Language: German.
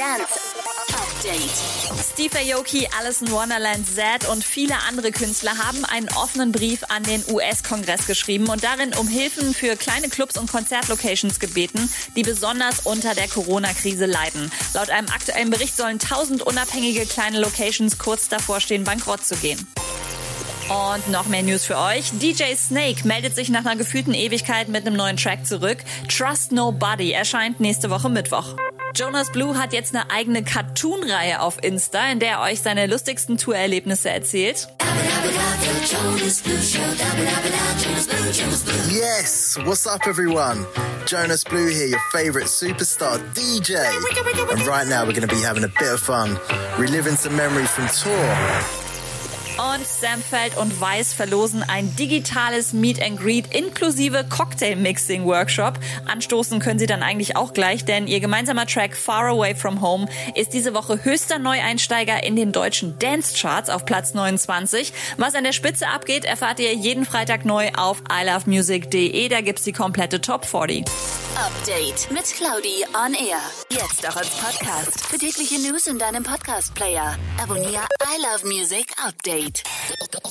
Dance Update. Steve Aoki, Alice in Wonderland, Zed und viele andere Künstler haben einen offenen Brief an den US-Kongress geschrieben und darin um Hilfen für kleine Clubs und Konzertlocations gebeten, die besonders unter der Corona-Krise leiden. Laut einem aktuellen Bericht sollen 1000 unabhängige kleine Locations kurz davor stehen, bankrott zu gehen. Und noch mehr News für euch. DJ Snake meldet sich nach einer gefühlten Ewigkeit mit einem neuen Track zurück. Trust Nobody erscheint nächste Woche Mittwoch. Jonas Blue hat jetzt eine eigene Cartoon-Reihe auf Insta, in der er euch seine lustigsten Tourerlebnisse erzählt. Yes, what's up, everyone? Jonas Blue here, your favorite superstar DJ. And right now, we're going to be having a bit of fun, reliving some memories from tour. Und Samfeld und Weiß verlosen ein digitales Meet and Greet inklusive Cocktail-Mixing-Workshop. Anstoßen können sie dann eigentlich auch gleich, denn ihr gemeinsamer Track Far Away From Home ist diese Woche höchster Neueinsteiger in den deutschen Dance-Charts auf Platz 29. Was an der Spitze abgeht, erfahrt ihr jeden Freitag neu auf ilovemusic.de. Da gibt's die komplette Top 40. Update mit Claudi on Air. Jetzt auch als Podcast. Für tägliche News in deinem Podcast-Player. Abonniere I Love Music Update. date.